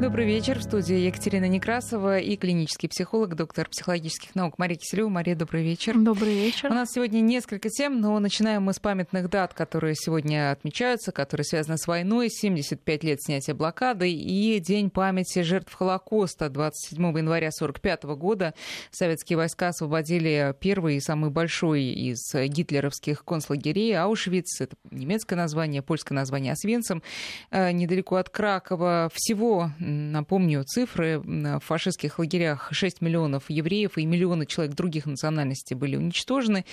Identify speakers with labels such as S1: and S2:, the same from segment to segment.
S1: Добрый вечер. В студии Екатерина Некрасова и клинический психолог, доктор психологических наук Мария Киселева. Мария, добрый вечер.
S2: Добрый вечер.
S1: У нас сегодня несколько тем, но начинаем мы с памятных дат, которые сегодня отмечаются, которые связаны с войной, 75 лет снятия блокады и День памяти жертв Холокоста. 27 января 1945 года советские войска освободили первый и самый большой из гитлеровских концлагерей Аушвиц. Это немецкое название, польское название Освенцим, э, недалеко от Кракова. Всего Напомню цифры. В фашистских лагерях 6 миллионов евреев и миллионы человек других национальностей были уничтожены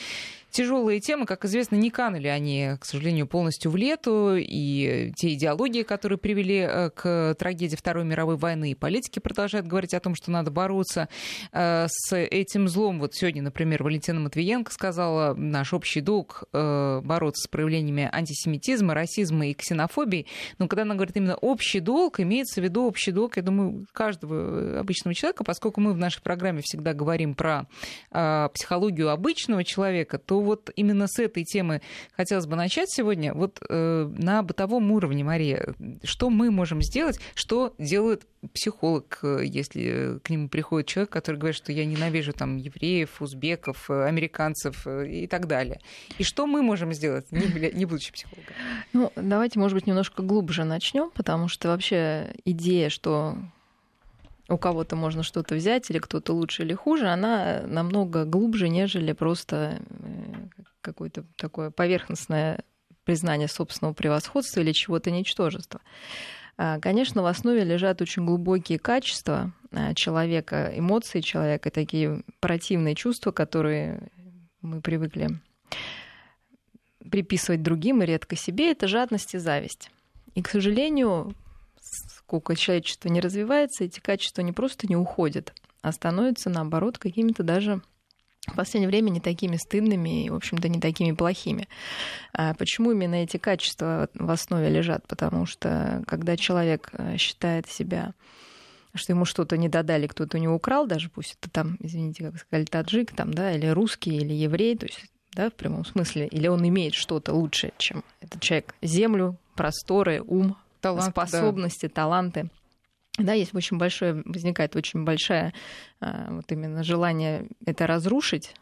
S1: тяжелые темы, как известно, не канули они, к сожалению, полностью в лету, и те идеологии, которые привели э, к трагедии Второй мировой войны, и политики продолжают говорить о том, что надо бороться э, с этим злом. Вот сегодня, например, Валентина Матвиенко сказала, наш общий долг э, бороться с проявлениями антисемитизма, расизма и ксенофобии. Но когда она говорит именно общий долг, имеется в виду общий долг, я думаю, каждого обычного человека, поскольку мы в нашей программе всегда говорим про психологию обычного человека, то вот именно с этой темы хотелось бы начать сегодня. Вот э, на бытовом уровне, Мария, что мы можем сделать, что делает психолог, э, если к нему приходит человек, который говорит, что я ненавижу там евреев, узбеков, э, американцев э, и так далее. И что мы можем сделать, не, не будучи психологом?
S2: Ну, давайте, может быть, немножко глубже начнем, потому что вообще идея, что у кого-то можно что-то взять, или кто-то лучше или хуже, она намного глубже, нежели просто какое-то такое поверхностное признание собственного превосходства или чего-то ничтожества. А, конечно, в основе лежат очень глубокие качества а, человека, эмоции человека, такие противные чувства, которые мы привыкли приписывать другим и редко себе, это жадность и зависть. И, к сожалению, сколько человечество не развивается, эти качества не просто не уходят, а становятся, наоборот, какими-то даже в последнее время не такими стыдными и, в общем-то, не такими плохими. А почему именно эти качества в основе лежат? Потому что когда человек э, считает себя что ему что-то не додали, кто-то у него украл, даже пусть это там, извините, как сказали, таджик, там, да, или русский, или еврей, то есть, да, в прямом смысле, или он имеет что-то лучше, чем этот человек, землю, просторы, ум, Талант, способности, да. таланты. Да, есть очень большое, возникает очень большое а, вот именно желание это разрушить,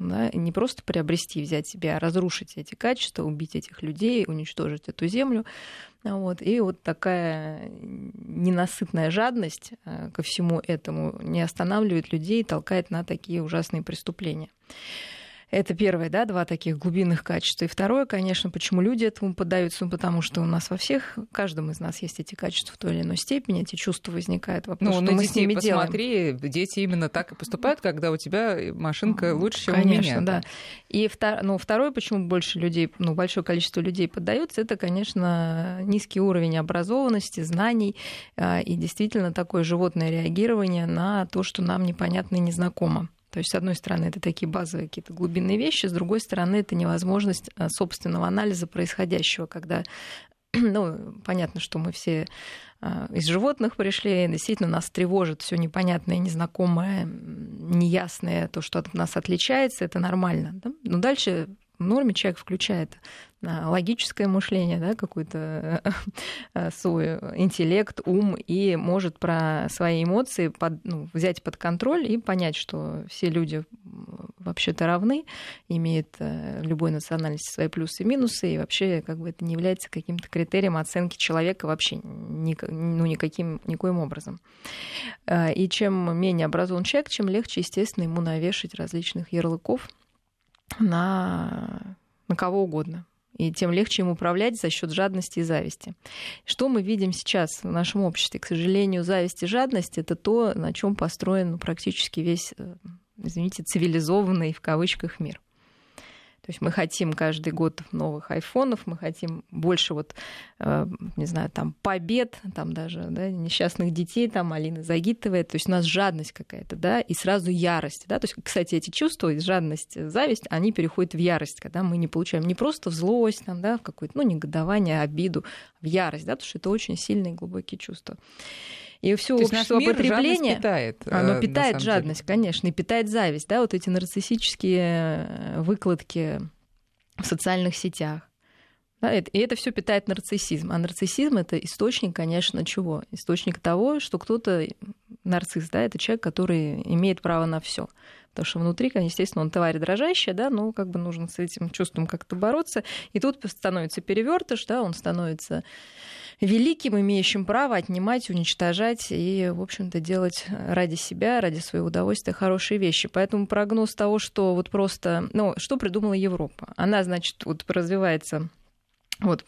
S2: да, и не просто приобрести, взять себе, а разрушить эти качества, убить этих людей, уничтожить эту землю. Вот. И вот такая ненасытная жадность а, ко всему этому не останавливает людей, толкает на такие ужасные преступления. Это первое, да, два таких глубинных качества. И второе, конечно, почему люди этому поддаются, ну, потому что у нас во всех, каждом из нас есть эти качества в той или иной степени, эти чувства возникают. Вопрос,
S1: ну, что мы с ними посмотри, делаем. дети именно так и поступают, когда у тебя машинка лучше, чем конечно, у меня.
S2: да. И втор... ну, второе, почему больше людей, ну, большое количество людей поддаются, это, конечно, низкий уровень образованности, знаний а, и действительно такое животное реагирование на то, что нам непонятно и незнакомо. То есть, с одной стороны, это такие базовые какие-то глубинные вещи, с другой стороны, это невозможность а, собственного анализа происходящего, когда ну, понятно, что мы все а, из животных пришли, действительно нас тревожит все непонятное, незнакомое, неясное, то, что от нас отличается, это нормально. Да? Но дальше в норме человек включает логическое мышление, да, какой-то а, свой интеллект, ум, и может про свои эмоции под, ну, взять под контроль и понять, что все люди вообще-то равны, имеют э, любой национальности свои плюсы и минусы, и вообще как бы это не является каким-то критерием оценки человека вообще ни, ну, никаким, никоим образом. А, и чем менее образован человек, чем легче, естественно, ему навешать различных ярлыков на, на кого угодно и тем легче им управлять за счет жадности и зависти. Что мы видим сейчас в нашем обществе? К сожалению, зависть и жадность это то, на чем построен практически весь, э, извините, цивилизованный в кавычках мир. То есть мы хотим каждый год новых айфонов, мы хотим больше вот, э, не знаю, там побед, там даже да, несчастных детей, там Алина Загитовая. То есть у нас жадность какая-то, да, и сразу ярость, да. То есть, кстати, эти чувства, жадность, зависть, они переходят в ярость, когда мы не получаем не просто в злость, там, да, в какое-то, ну, негодование, обиду, в ярость, да, потому что это очень сильные глубокие чувства. И все То общество
S1: мир
S2: потребления,
S1: питает,
S2: оно питает жадность, деле. конечно, и питает зависть, да, вот эти нарциссические э, выкладки в социальных сетях Да, и это все питает нарциссизм. А нарциссизм это источник, конечно, чего? Источник того, что кто-то нарцисс, да, это человек, который имеет право на все. Потому что внутри, естественно, он тварь дрожащая, да, но как бы нужно с этим чувством как-то бороться. И тут становится перевертыш, да, он становится великим, имеющим право отнимать, уничтожать и, в общем-то, делать ради себя, ради своего удовольствия хорошие вещи. Поэтому прогноз того, что вот просто... Ну, что придумала Европа? Она, значит, вот развивается вот,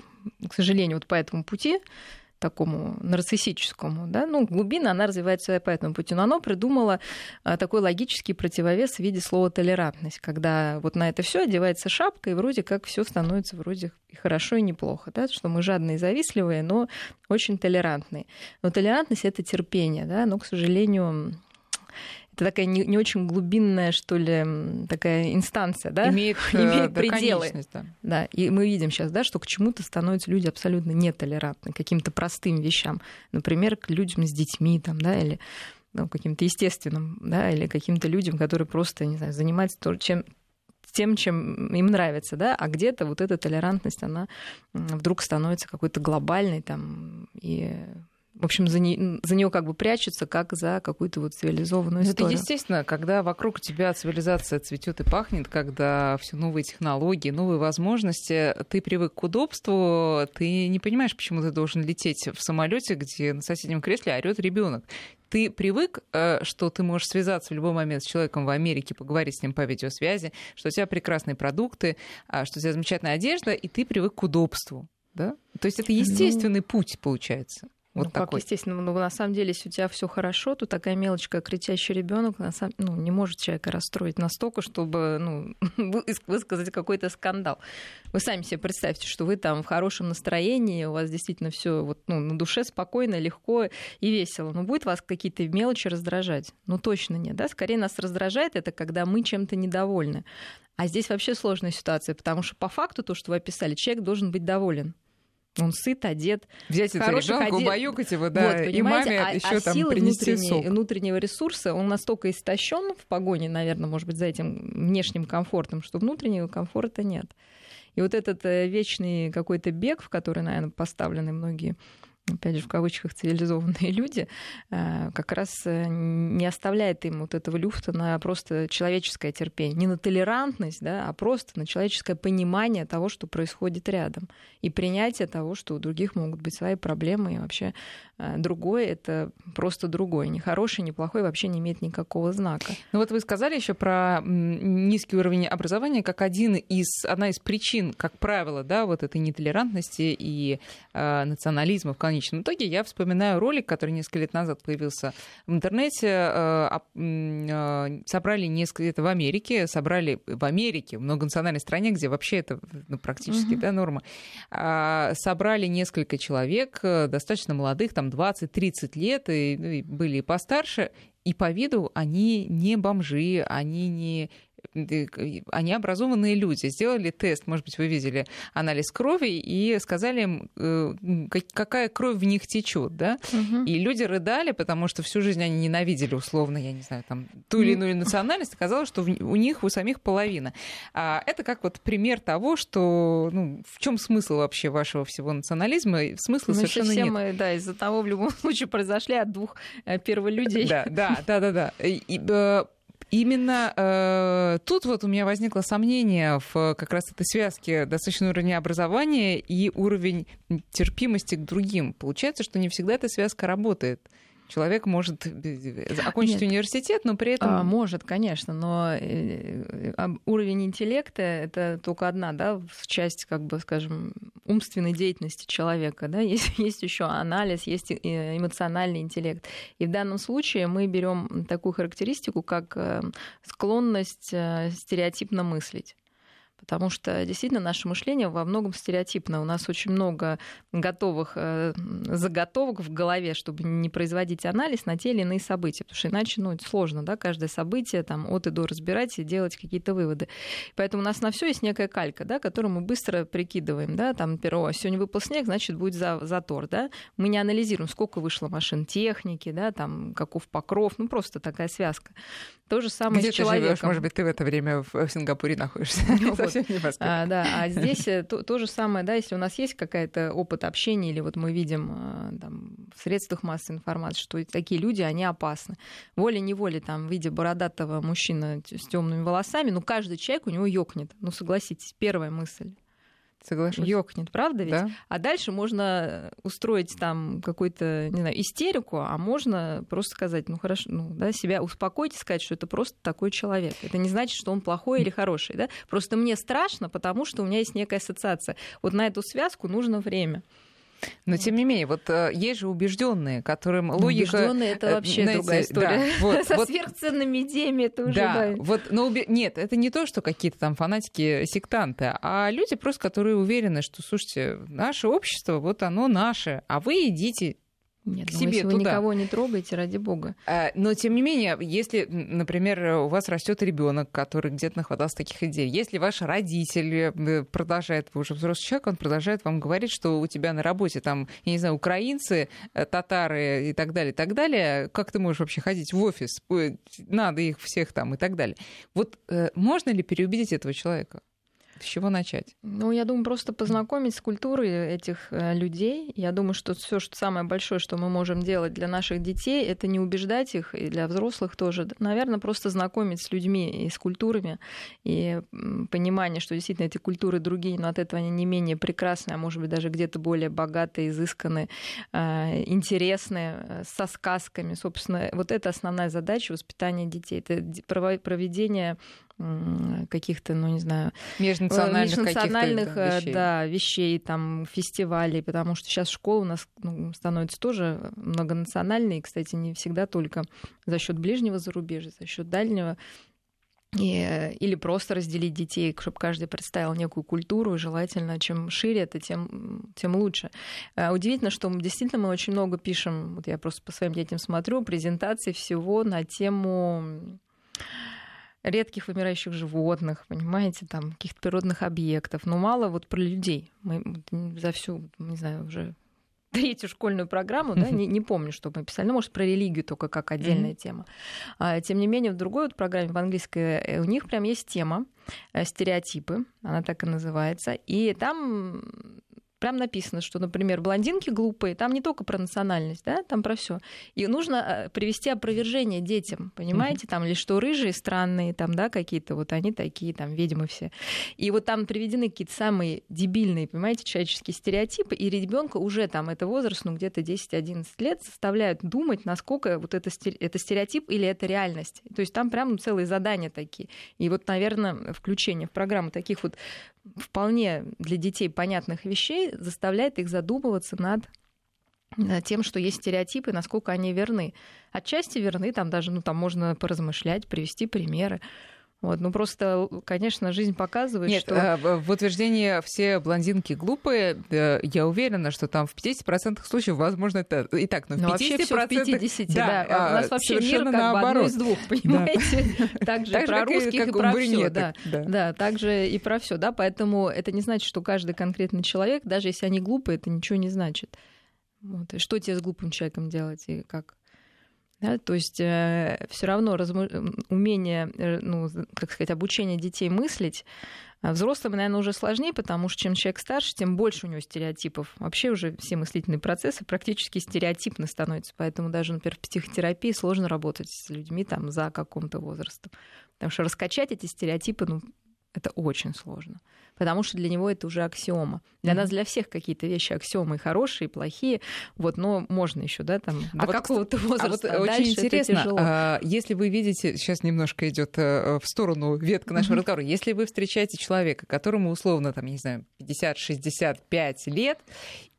S2: к сожалению, вот по этому пути, такому нарциссическому, да, ну, глубина, она развивается по этому пути, но она придумала а, такой логический противовес в виде слова толерантность, когда вот на это все одевается шапка, и вроде как все становится вроде и хорошо, и неплохо, да, что мы жадные и завистливые, но очень толерантные. Но толерантность — это терпение, да, но, к сожалению, это такая не, не очень глубинная, что ли, такая инстанция, да?
S1: Имеет,
S2: Имеет да, пределы. Да. да. И мы видим сейчас, да, что к чему-то становятся люди абсолютно нетолерантны, к каким-то простым вещам. Например, к людям с детьми, там, да, или ну, каким-то естественным, да, или каким-то людям, которые просто, не знаю, занимаются то, чем, тем, чем им нравится, да, а где-то вот эта толерантность, она вдруг становится какой-то глобальной там и в общем, за, не, за нее как бы прячется, как за какую-то вот цивилизованную историю.
S1: Это естественно, когда вокруг тебя цивилизация цветет и пахнет, когда все новые технологии, новые возможности, ты привык к удобству, ты не понимаешь, почему ты должен лететь в самолете, где на соседнем кресле орет ребенок ты привык, э, что ты можешь связаться в любой момент с человеком в Америке, поговорить с ним по видеосвязи, что у тебя прекрасные продукты, а, что у тебя замечательная одежда, и ты привык к удобству. Да? То есть это ну, естественный ну... путь, получается.
S2: Вот ну, такой. как естественно, ну, на самом деле, если у тебя все хорошо, то такая мелочь, как кричащий ребенок, на самом, ну, не может человека расстроить настолько, чтобы ну, высказать какой-то скандал. Вы сами себе представьте, что вы там в хорошем настроении, у вас действительно все вот, ну, на душе спокойно, легко и весело. Но будет вас какие-то мелочи раздражать? Ну, точно нет. Да? Скорее нас раздражает это, когда мы чем-то недовольны. А здесь вообще сложная ситуация, потому что по факту то, что вы описали, человек должен быть доволен. Он сыт, одет.
S1: Взять это ребенка, убаюкать его, да, вот, и маме а, еще а там силы принести сок.
S2: внутреннего ресурса, он настолько истощен в погоне, наверное, может быть, за этим внешним комфортом, что внутреннего комфорта нет. И вот этот э, вечный какой-то бег, в который, наверное, поставлены многие опять же, в кавычках, цивилизованные люди, э, как раз э, не оставляет им вот этого люфта на просто человеческое терпение. Не на толерантность, да, а просто на человеческое понимание того, что происходит рядом. И принятие того, что у других могут быть свои проблемы. И вообще э, другое — это просто другое. Ни хороший, ни плохой вообще не имеет никакого знака.
S1: Ну вот вы сказали еще про низкий уровень образования как один из, одна из причин, как правило, да, вот этой нетолерантности и э, национализма в конечном итоге я вспоминаю ролик, который несколько лет назад появился в интернете. Э, э, собрали несколько, это в Америке, собрали в Америке, в многонациональной стране, где вообще это ну, практически угу. да, норма, а, собрали несколько человек, э, достаточно молодых, там 20-30 лет, и, ну, и были и постарше, и по виду они не бомжи, они не они образованные люди, сделали тест, может быть, вы видели анализ крови и сказали им, э, какая кровь в них течет, да? Угу. И люди рыдали, потому что всю жизнь они ненавидели условно, я не знаю, там ту или иную национальность, оказалось, что у них у самих половина. А это как вот пример того, что ну, в чем смысл вообще вашего всего национализма? Смысла ну, совершенно
S2: все
S1: нет.
S2: Мы, да, из-за того в любом случае произошли от двух э, первых людей.
S1: Да, да, да, да, да. И, э, Именно э, тут вот у меня возникло сомнение в как раз этой связке достаточного уровня образования и уровень терпимости к другим. Получается, что не всегда эта связка работает. Человек может э, окончить Нет. университет, но при этом... А,
S2: может, конечно, но э, уровень интеллекта — это только одна да, часть, как бы, скажем, умственной деятельности человека. Да? Есть, есть еще анализ, есть э, эмоциональный интеллект. И в данном случае мы берем такую характеристику, как склонность стереотипно мыслить потому что действительно наше мышление во многом стереотипно. У нас очень много готовых э, заготовок в голове, чтобы не производить анализ на те или иные события, потому что иначе ну, сложно, да, каждое событие там, от и до разбирать и делать какие-то выводы. Поэтому у нас на все есть некая калька, да, которую мы быстро прикидываем. Да, там, перо, сегодня выпал снег, значит, будет за, затор. Да? Мы не анализируем, сколько вышло машин техники, да, там, каков покров, ну просто такая связка. То же самое
S1: Где
S2: с человеком.
S1: Живешь? Может быть, ты в это время в Сингапуре находишься.
S2: Вот, совсем не а, да, а здесь э, то, то же самое, да, если у нас есть какая-то опыт общения, или вот мы видим э, там, в средствах массовой информации, что такие люди, они опасны. Волей-неволей, там, видя бородатого мужчина с темными волосами, ну, каждый человек у него ёкнет. Ну, согласитесь, первая мысль.
S1: Соглашусь.
S2: Ёкнет, правда ведь? Да. А дальше можно устроить там какую-то, не знаю, истерику, а можно просто сказать, ну хорошо, ну, да, себя успокоить и сказать, что это просто такой человек. Это не значит, что он плохой или хороший, да? Просто мне страшно, потому что у меня есть некая ассоциация. Вот на эту связку нужно время.
S1: Но тем не менее, вот э, есть же убежденные, которым ну, логика...
S2: Убежденные это э, вообще знаете, другая история. Да, вот, Со вот, сверхценными идеями это уже...
S1: Да, да. вот, но уби... нет, это не то, что какие-то там фанатики-сектанты, а люди просто, которые уверены, что, слушайте, наше общество, вот оно наше, а вы идите
S2: нет, к ну, себе если туда. вы никого не трогаете, ради бога.
S1: А, но тем не менее, если, например, у вас растет ребенок, который где-то нахватался таких идей, если ваш родитель э, продолжает, вы уже взрослый человек, он продолжает вам говорить, что у тебя на работе там, я не знаю, украинцы, э, татары и так далее, и так далее, как ты можешь вообще ходить в офис? Надо их всех там и так далее. Вот э, можно ли переубедить этого человека? С чего начать?
S2: Ну, я думаю, просто познакомить с культурой этих э, людей. Я думаю, что все, что самое большое, что мы можем делать для наших детей, это не убеждать их, и для взрослых тоже. Наверное, просто знакомить с людьми и с культурами, и понимание, что действительно эти культуры другие, но от этого они не менее прекрасные, а может быть даже где-то более богатые, изысканные, э, интересные, э, со сказками. Собственно, вот это основная задача воспитания детей. Это проведение каких-то, ну не знаю,
S1: межнациональных,
S2: межнациональных да, вещей. Да, вещей, там фестивалей, потому что сейчас школа у нас ну, становится тоже многонациональной, и, кстати, не всегда только за счет ближнего зарубежья, за счет дальнего. И, или просто разделить детей, чтобы каждый представил некую культуру, желательно, чем шире это, тем, тем лучше. Удивительно, что мы, действительно мы очень много пишем, вот я просто по своим детям смотрю, презентаций всего на тему редких вымирающих животных, понимаете, там каких-то природных объектов, но мало вот про людей. Мы за всю, не знаю, уже третью школьную программу, да, не, не помню, что мы писали, ну, может, про религию только как отдельная mm-hmm. тема. А, тем не менее, в другой вот программе, в английской, э, у них прям есть тема э, стереотипы, она так и называется, и там прям написано, что, например, блондинки глупые, там не только про национальность, да, там про все. И нужно э, привести опровержение детям, понимаете, там, или что рыжие странные, там, да, какие-то вот они такие, там, ведьмы все. И вот там приведены какие-то самые дебильные, понимаете, человеческие стереотипы, и ребенка уже там, это возраст, ну, где-то 10-11 лет, заставляют думать, насколько вот это, это стереотип или это реальность. То есть там прям целые задания такие. И вот, наверное, включение в программу таких вот вполне для детей понятных вещей заставляет их задумываться над э, тем, что есть стереотипы, насколько они верны. Отчасти верны, там даже ну, там можно поразмышлять, привести примеры. Вот, ну просто, конечно, жизнь показывает,
S1: Нет,
S2: что...
S1: Э, в утверждении все блондинки глупые, э, я уверена, что там в 50% случаев, возможно, это и так, но в
S2: ну, 50%... Вообще в 50, да. да. А, у нас вообще мир как наоборот. бы одно из двух, понимаете? Да. Так же про русских и про все. Да. да, так же и про все, да, поэтому это не значит, что каждый конкретный человек, даже если они глупые, это ничего не значит. Вот. И что тебе с глупым человеком делать и как? Да, то есть э, все равно разму... умение, э, ну, как сказать, обучение детей мыслить а Взрослым, наверное, уже сложнее, потому что чем человек старше, тем больше у него стереотипов. Вообще уже все мыслительные процессы практически стереотипно становятся. Поэтому даже, например, в психотерапии сложно работать с людьми там, за каким-то возрастом. Потому что раскачать эти стереотипы ну, это очень сложно, потому что для него это уже аксиома. Для mm-hmm. нас, для всех какие-то вещи аксиомы хорошие, плохие, вот, но можно еще, да, там,
S1: а до вот, какого-то возраста. А вот очень интересно, а, если вы видите, сейчас немножко идет э, в сторону ветка нашего mm-hmm. разговора, если вы встречаете человека, которому условно, там, не знаю, 50-65 лет,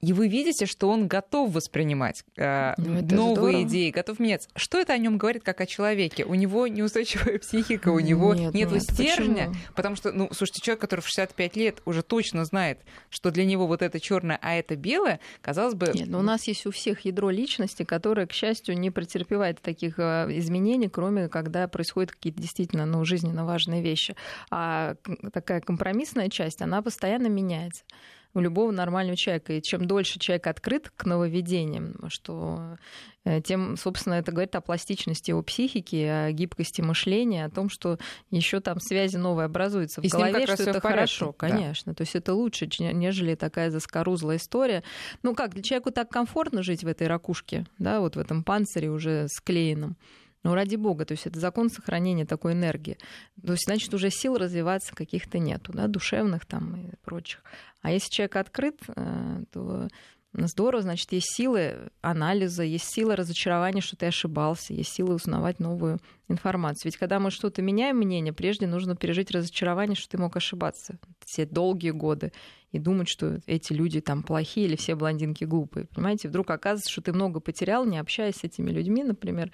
S1: и вы видите, что он готов воспринимать э, ну, новые здорово. идеи, готов меняться. Что это о нем говорит как о человеке? У него неустойчивая психика, у него нет, нет стержня, почему? потому что, ну, слушайте, человек, который в 65 лет уже точно знает, что для него вот это черное, а это белое, казалось бы.
S2: Нет, но у нас есть у всех ядро личности, которое, к счастью, не претерпевает таких э, изменений, кроме когда происходят какие-то действительно, ну, жизненно важные вещи. А такая компромиссная часть, она постоянно меняется. У любого нормального человека. И чем дольше человек открыт к нововведениям, что э, тем, собственно, это говорит о пластичности его психики, о гибкости мышления, о том, что еще там связи новые образуются в
S1: И
S2: голове, что это хорошо,
S1: Да.
S2: конечно. То есть это лучше, нежели такая заскорузлая история. Ну как, для человека так комфортно жить в этой ракушке, да, вот в этом панцире уже склеенном. Ну, ради бога, то есть это закон сохранения такой энергии. То есть, значит, уже сил развиваться каких-то нету, да, душевных там и прочих. А если человек открыт, э, то здорово, значит, есть силы анализа, есть силы разочарования, что ты ошибался, есть силы узнавать новую информацию. Ведь когда мы что-то меняем мнение, прежде нужно пережить разочарование, что ты мог ошибаться все долгие годы и думать, что эти люди там плохие или все блондинки глупые. Понимаете, вдруг оказывается, что ты много потерял, не общаясь с этими людьми, например,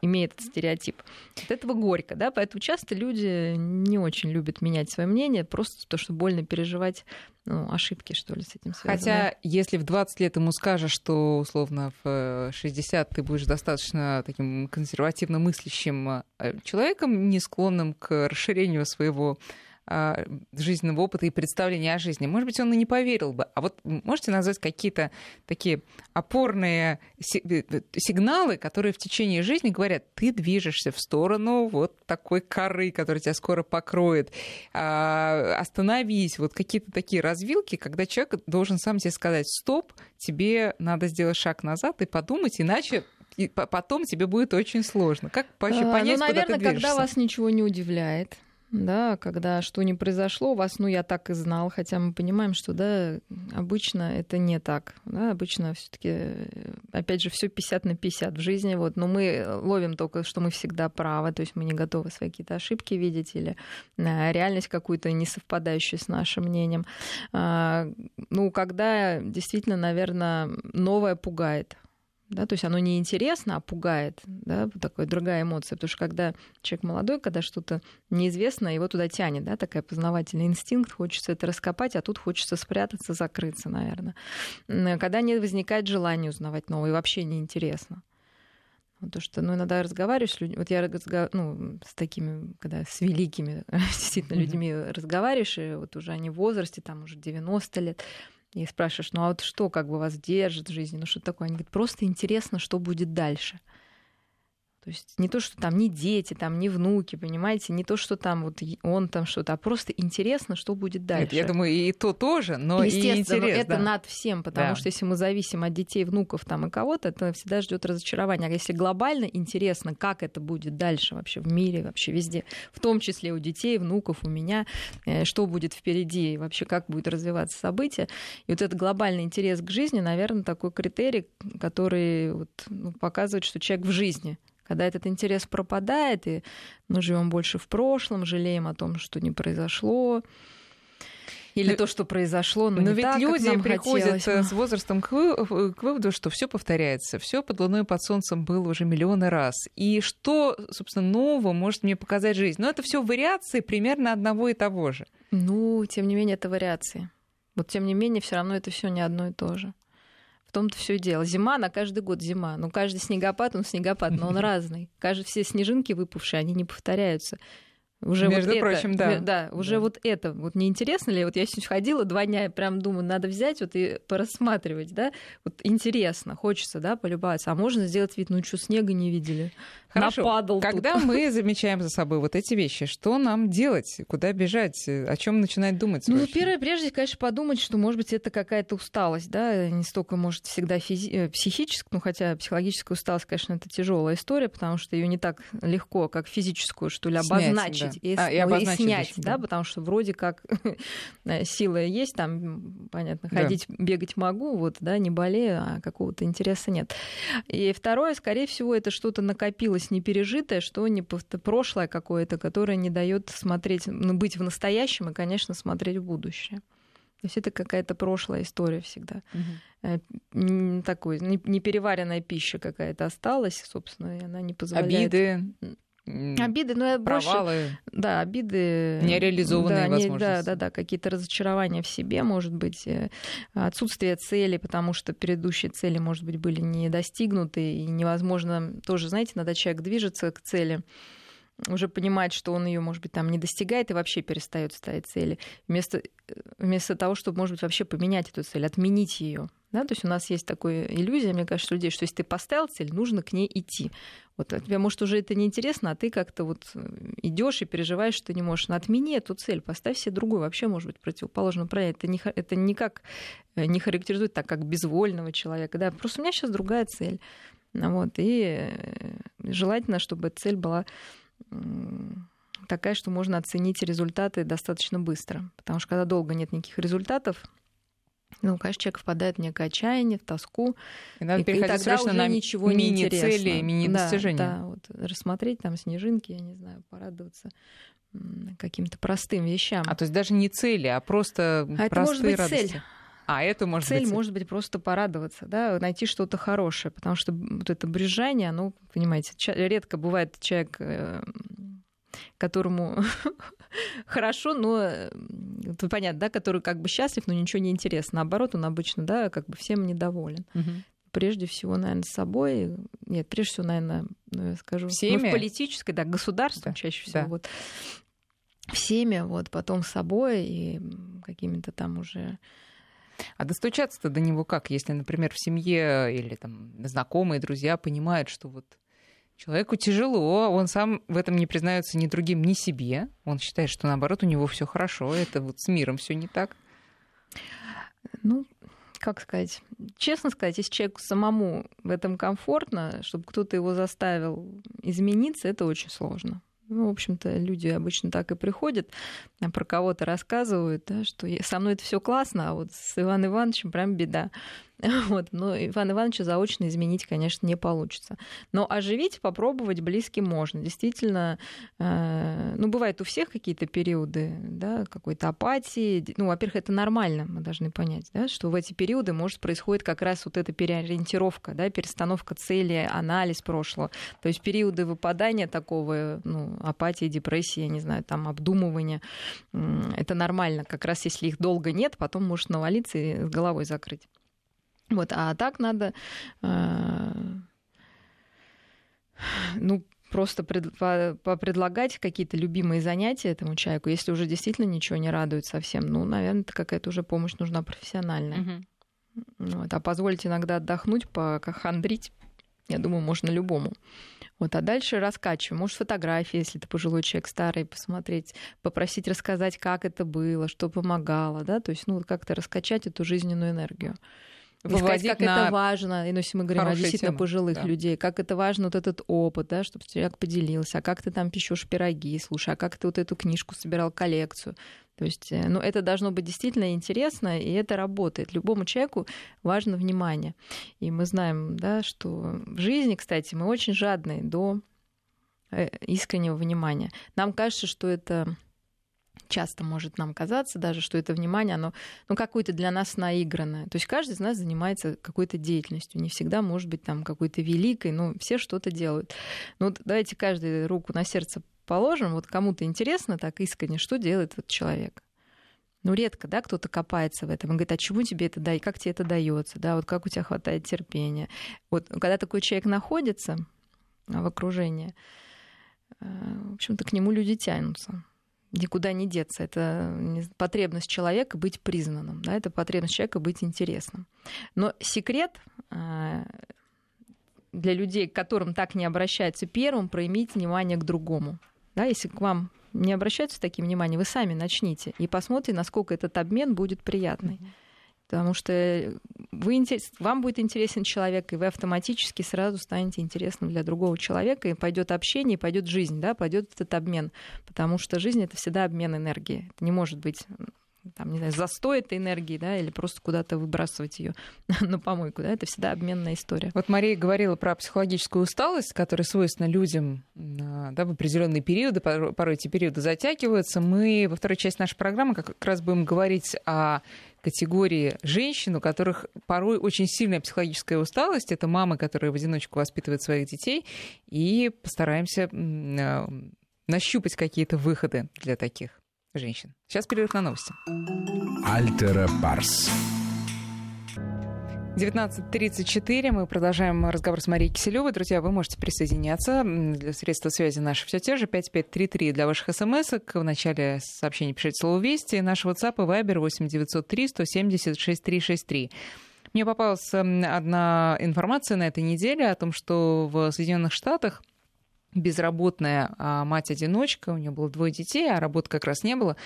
S2: имея этот стереотип. От этого горько, да, поэтому часто люди не очень любят менять свое мнение, просто то, что больно переживать ну, ошибки, что ли, с этим связаны.
S1: Хотя, если в 20 лет ему скажешь, что, условно, в 60 ты будешь достаточно таким консервативно мыслящим э, человеком, не склонным к расширению своего жизненного опыта и представления о жизни. Может быть, он и не поверил бы. А вот можете назвать какие-то такие опорные э, сигналы, которые в течение жизни говорят, ты движешься в сторону вот такой коры, которая тебя скоро покроет. А, остановись. Вот какие-то такие развилки, когда человек должен сам себе сказать, стоп, тебе надо сделать шаг назад и подумать, иначе и потом тебе будет очень сложно. Как вообще понять,
S2: ну, наверное,
S1: куда ты движешься?
S2: когда вас ничего не удивляет, да, когда что не произошло, у вас, ну, я так и знал, хотя мы понимаем, что, да, обычно это не так, да, обычно все таки опять же, все 50 на 50 в жизни, вот, но мы ловим только, что мы всегда правы, то есть мы не готовы свои какие-то ошибки видеть или а, реальность какую-то не совпадающую с нашим мнением. А, ну, когда действительно, наверное, новое пугает, да, то есть оно не интересно, а пугает, да, такая другая эмоция, потому что когда человек молодой, когда что-то неизвестно, его туда тянет, да, такая познавательный инстинкт, хочется это раскопать, а тут хочется спрятаться, закрыться, наверное. Когда не возникает желание узнавать новое, вообще неинтересно. То, что, ну, иногда разговариваешь с людьми, вот я разговариваю, ну, с такими, когда с великими действительно людьми разговариваешь, и вот уже они в возрасте, там уже 90 лет, и спрашиваешь, ну а вот что как бы вас держит в жизни, ну что такое? Они говорят, просто интересно, что будет дальше. То есть не то, что там не дети, там не внуки, понимаете, не то, что там вот он там что-то, а просто интересно, что будет дальше.
S1: Нет, я думаю, и то тоже, но и
S2: Естественно,
S1: интерес,
S2: это
S1: да.
S2: над всем, потому
S1: Да.
S2: что если мы зависим от детей, внуков там и кого-то, это всегда ждет разочарования. А если глобально интересно, как это будет дальше вообще в мире, вообще везде, в том числе у детей, внуков, у меня, э, что будет впереди, и вообще как будет развиваться событие. И вот этот глобальный интерес к жизни, наверное, такой критерий, который вот, ну, показывает, что человек в жизни. Когда этот интерес пропадает, и мы живем больше в прошлом, жалеем о том, что не произошло, или
S1: Ну,
S2: то, что произошло, но,
S1: Но
S2: не
S1: ведь
S2: так, как
S1: люди
S2: нам
S1: приходят
S2: хотелось.
S1: э, с возрастом к, вы- к выводу, что все повторяется, все под луной и под солнцем было уже миллионы раз. И что, собственно, нового может мне показать жизнь? Но это все вариации примерно одного и того же.
S2: Ну, тем не менее, это вариации. Вот тем не менее, все равно это все не одно и то же. В том-то все дело. Зима, на каждый год зима. Ну, каждый снегопад, он снегопад, но он разный. Каждый, все снежинки выпавшие, они не повторяются. Уже
S1: Между
S2: вот это-
S1: прочим, да.
S2: Да, уже
S1: Да.
S2: вот это. Вот не интересно ли? Вот я сегодня ходила два дня, прям думаю, надо взять вот и порассматривать, да? Вот интересно, хочется, да, полюбоваться. А можно сделать вид, ну что, снега не видели?
S1: Хорошо.
S2: Нападал тут.
S1: Когда мы замечаем за собой вот эти вещи, что нам делать, куда бежать, о чем начинать думать?
S2: Ну,
S1: срочно?
S2: первое, прежде, конечно, подумать, что, может быть, это какая-то усталость, да, не столько, может, всегда физи- э, психическая, ну, хотя психологическая усталость, конечно, это тяжелая история, потому что ее не так легко, как физическую, что ли,
S1: Снять,
S2: обозначить
S1: да.
S2: и,
S1: А, и
S2: ну,
S1: обозначить
S2: снять, да,
S1: да.
S2: потому что вроде как э, сила есть, там, понятно,
S1: Да.
S2: ходить, бегать могу, вот, да, не болею, а какого-то интереса нет. И второе, скорее всего, это что-то накопилось непережитое, что не прошлое какое-то, которое не дает смотреть, ну, быть в настоящем и, конечно, смотреть в будущее. То есть это какая-то прошлая история всегда. М, Такой не- непереваренная пища какая-то осталась, собственно, и она не позволяет...
S1: Обиды,
S2: Обиды, но я больше...
S1: провалы.
S2: Да, обиды.
S1: Нереализованные
S2: да, не-
S1: возможности.
S2: Да, да, да, какие-то разочарования в себе, может быть, э, отсутствие цели, потому что предыдущие цели, может быть, были не достигнуты, и невозможно тоже, знаете, иногда человек движется к цели, уже понимает, что он ее, может быть, там не достигает и вообще перестает ставить цели. Вместо, э, вместо того, чтобы, может быть, вообще поменять эту цель, отменить ее. Да? То есть у нас есть такая иллюзия, мне кажется, людей, что если ты поставил цель, нужно к ней идти. Вот тебе, может, уже это неинтересно, а ты как-то вот э, идешь и переживаешь, что ты не можешь. Но отмени эту цель, поставь себе другую, вообще, может быть, противоположную правильно. Это, не, это никак э, не характеризует так, как безвольного человека. Да? Просто у меня сейчас другая цель. Вот, и желательно, чтобы цель была такая, что можно оценить результаты достаточно быстро. Потому что когда долго нет никаких результатов, ну, конечно, человек впадает в некое отчаяние, в тоску.
S1: И надо и, переходить и тогда уже на ничего мини-цели,
S2: не
S1: мини-достижения.
S2: Да, да, вот рассмотреть там снежинки, я не знаю, порадоваться каким-то простым вещам.
S1: А то есть даже не цели, а просто а простые это может быть радости. цель. А это может
S2: цель
S1: быть...
S2: Цель может быть просто порадоваться, да, найти что-то хорошее, потому что вот это брюзжание, ну, понимаете, редко бывает человек, э, которому хорошо, но понятно, да, который как бы счастлив, но ничего не интересно. Наоборот, он обычно, да, как бы всем недоволен. Прежде всего, наверное, с собой. Нет, прежде всего, наверное, ну, я скажу,
S1: Всеми?
S2: ну, в политической, да, государством
S1: да.
S2: чаще всего.
S1: Да.
S2: Вот всеми, вот, потом с собой и какими-то там уже
S1: а достучаться-то до него как, если, например, в семье или там знакомые, друзья понимают, что вот человеку тяжело, он сам в этом не признается ни другим, ни себе. Он считает, что наоборот у него все хорошо, это вот с миром все не так.
S2: Ну, как сказать, честно сказать, если человеку самому в этом комфортно, чтобы кто-то его заставил измениться, это очень сложно. Ну, в общем-то, люди обычно так и приходят, про кого-то рассказывают, да, что со мной это все классно, а вот с Иваном Ивановичем прям беда. Вот. Но Иван Ивановича заочно изменить, конечно, не получится. Но оживить, попробовать близким можно. Действительно, э, ну, бывает у всех какие-то периоды да, какой-то апатии. Ну, во-первых, это нормально, мы должны понять, да, что в эти периоды может происходить как раз вот эта переориентировка, да, перестановка цели, анализ прошлого. То есть периоды выпадания такого, ну, апатии, депрессии, я не знаю, там, обдумывания, это нормально. Как раз если их долго нет, потом может навалиться и с головой закрыть. Вот, а так надо, э, ну, просто пред, по, попредлагать какие-то любимые занятия этому человеку, если уже действительно ничего не радует совсем, ну, наверное, какая-то уже помощь нужна профессиональная. Угу. Вот, а позволить иногда отдохнуть, хандрить, я думаю, можно любому. Вот, а дальше раскачиваем. Может, фотографии, если ты пожилой человек старый, посмотреть, попросить рассказать, как это было, что помогало, да, то есть, ну, как-то раскачать эту жизненную энергию выводить сказать, как на это важно, и, ну, если мы говорим о действительно темы. пожилых да. людей, как это важно вот этот опыт, да, чтобы человек поделился, а как ты там печешь пироги, слушай, а как ты вот эту книжку собирал, коллекцию. То есть, э, ну, это должно быть действительно интересно, и это работает. Любому человеку важно внимание. И мы знаем, да, что в жизни, кстати, мы очень жадные до э, искреннего внимания. Нам кажется, что это часто может нам казаться даже, что это внимание, оно ну, какое-то для нас наигранное. То есть каждый из нас занимается какой-то деятельностью. Не всегда может быть там какой-то великой, но все что-то делают. Ну, вот давайте каждый руку на сердце положим. Вот кому-то интересно так искренне, что делает этот человек. Ну, редко, да, кто-то копается в этом и говорит, а чему тебе это дай, как тебе это дается, да, вот как у тебя хватает терпения. Вот когда такой человек находится в окружении, э, в общем-то, к нему люди тянутся никуда не деться. Это потребность человека быть признанным, да, это потребность человека быть интересным. Но секрет а, для людей, к которым так не обращаются первым, проявить внимание к другому. Да, если к вам не обращаются таким вниманием, вы сами начните и посмотрите, насколько этот обмен будет приятный. Mm-hmm. Потому что вы, вам будет интересен человек, и вы автоматически сразу станете интересным для другого человека, и пойдет общение, и пойдет жизнь, да, пойдет этот обмен. Потому что жизнь это всегда обмен энергии. Это не может быть там, не знаю, застой этой энергии, да, или просто куда-то выбрасывать ее на помойку, да, это всегда обменная история.
S1: Вот Мария говорила про психологическую усталость, которая свойственна людям да, в определенные периоды, порой эти периоды затягиваются. Мы во второй части нашей программы как раз будем говорить о категории женщин, у которых порой очень сильная психологическая усталость. Это мамы, которые в одиночку воспитывают своих детей, и постараемся а, нащупать какие-то выходы для таких женщин. Сейчас перерыв на новости.
S3: Альтера Парс.
S1: 19.34. Мы продолжаем разговор с Марией Киселевой. Друзья, вы можете присоединяться. Для средства связи наши все те же. 5533 для ваших смс -ок. В начале сообщения пишите слово «Вести». Наш WhatsApp и Viber 8903 170 6363. Мне попалась одна информация на этой неделе о том, что в Соединенных Штатах безработная а, мать-одиночка, у нее было двое детей, а работы как раз не было,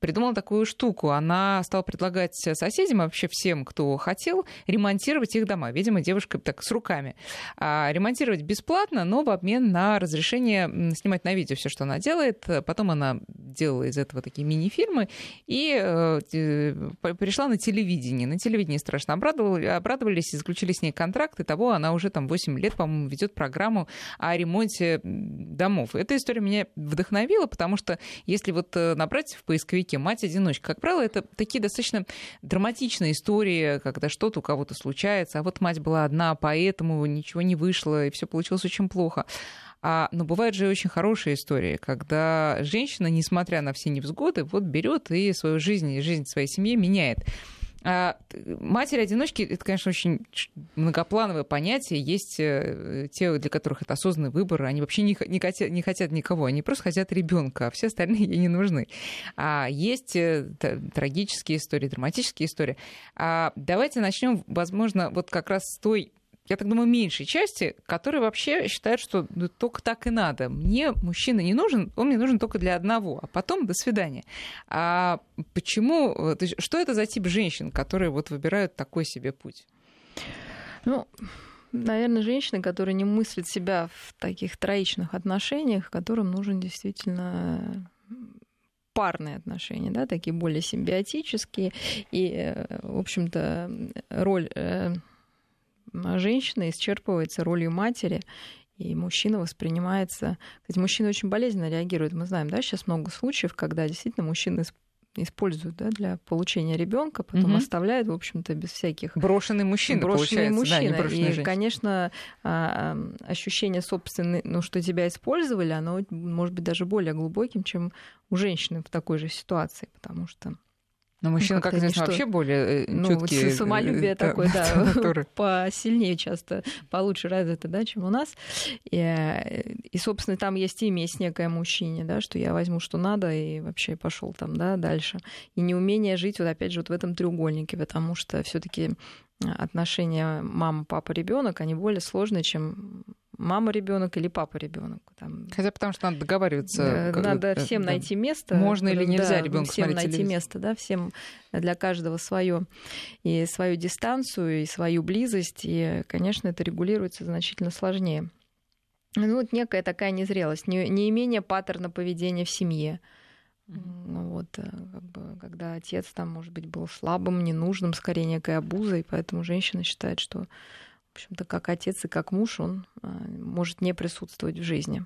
S1: придумала такую штуку. Она стала предлагать соседям, вообще всем, кто хотел, ремонтировать их дома. Видимо, девушка так с руками. А, ремонтировать бесплатно, но в обмен на разрешение снимать на видео все, что она делает. Потом она делала из этого такие мини-фильмы и э, пришла на телевидение. На телевидении страшно обрадовались и заключили с ней контракт. И того она уже там 8 лет, по-моему, ведет программу о ремонте домов. Эта история меня вдохновила, потому что если вот э, набрать в поисковике языке. Мать-одиночка. Как правило, это такие достаточно драматичные истории, когда что-то у кого-то случается, а вот мать была одна, поэтому ничего не вышло, и все получилось очень плохо. А, но бывают же очень хорошие истории, когда женщина, несмотря на все невзгоды, вот берет и свою жизнь, и жизнь своей семьи меняет. А, матери-одиночки — это, конечно, очень многоплановое понятие. Есть э, те, для которых это осознанный выбор. Они вообще не, не, хотят, не хотят никого. Они просто хотят ребенка, а все остальные ей не нужны. А есть э, трагические истории, драматические истории. А давайте начнем, возможно, вот как раз с той я так думаю, меньшей части, которые вообще считают, что ну, только так и надо. Мне мужчина не нужен, он мне нужен только для одного, а потом до свидания. А почему, что это за тип женщин, которые вот выбирают такой себе путь?
S2: Ну, наверное, женщины, которые не мыслят себя в таких троичных отношениях, которым нужен действительно парные отношения, да, такие более симбиотические. И, э, в общем-то, роль э, женщина исчерпывается ролью матери, и мужчина воспринимается... Кстати, мужчины очень болезненно реагируют. Мы знаем, да, сейчас много случаев, когда действительно мужчины используют да, для получения ребенка, потом угу. оставляют, в общем-то, без всяких...
S1: Брошенный мужчина,
S2: брошенный мужчина.
S1: Да,
S2: и, женщина. конечно, а, ощущение собственной, ну, что тебя использовали, оно может быть даже более глубоким, чем у женщины в такой же ситуации, потому что
S1: но мужчина, ну, как известно, вообще более э, ну, чуткие.
S2: Вот самолюбие э, такое, да, посильнее часто, получше развито, да, чем у нас. И, э, и, собственно, там есть и месть некая мужчине, да, что я возьму, что надо, и вообще пошел там, да, дальше. И неумение жить, вот опять же, вот в этом треугольнике, потому что все таки отношения мама, папа, ребенок, они более сложные, чем мама ребенок или папа ребенок.
S1: Там... Хотя потому что надо договариваться.
S2: Надо всем да. найти место.
S1: Можно или нельзя да, ребенку
S2: всем найти
S1: телевизор.
S2: место, да, всем для каждого свое и свою дистанцию и свою близость, и, конечно, это регулируется значительно сложнее. Ну, вот некая такая незрелость, не, неимение паттерна поведения в семье. Ну, вот, э, как бы, когда отец там, может быть, был слабым, ненужным, скорее некой обузой, поэтому женщина считает, что в общем-то, как отец и как муж, он а, может не присутствовать в жизни.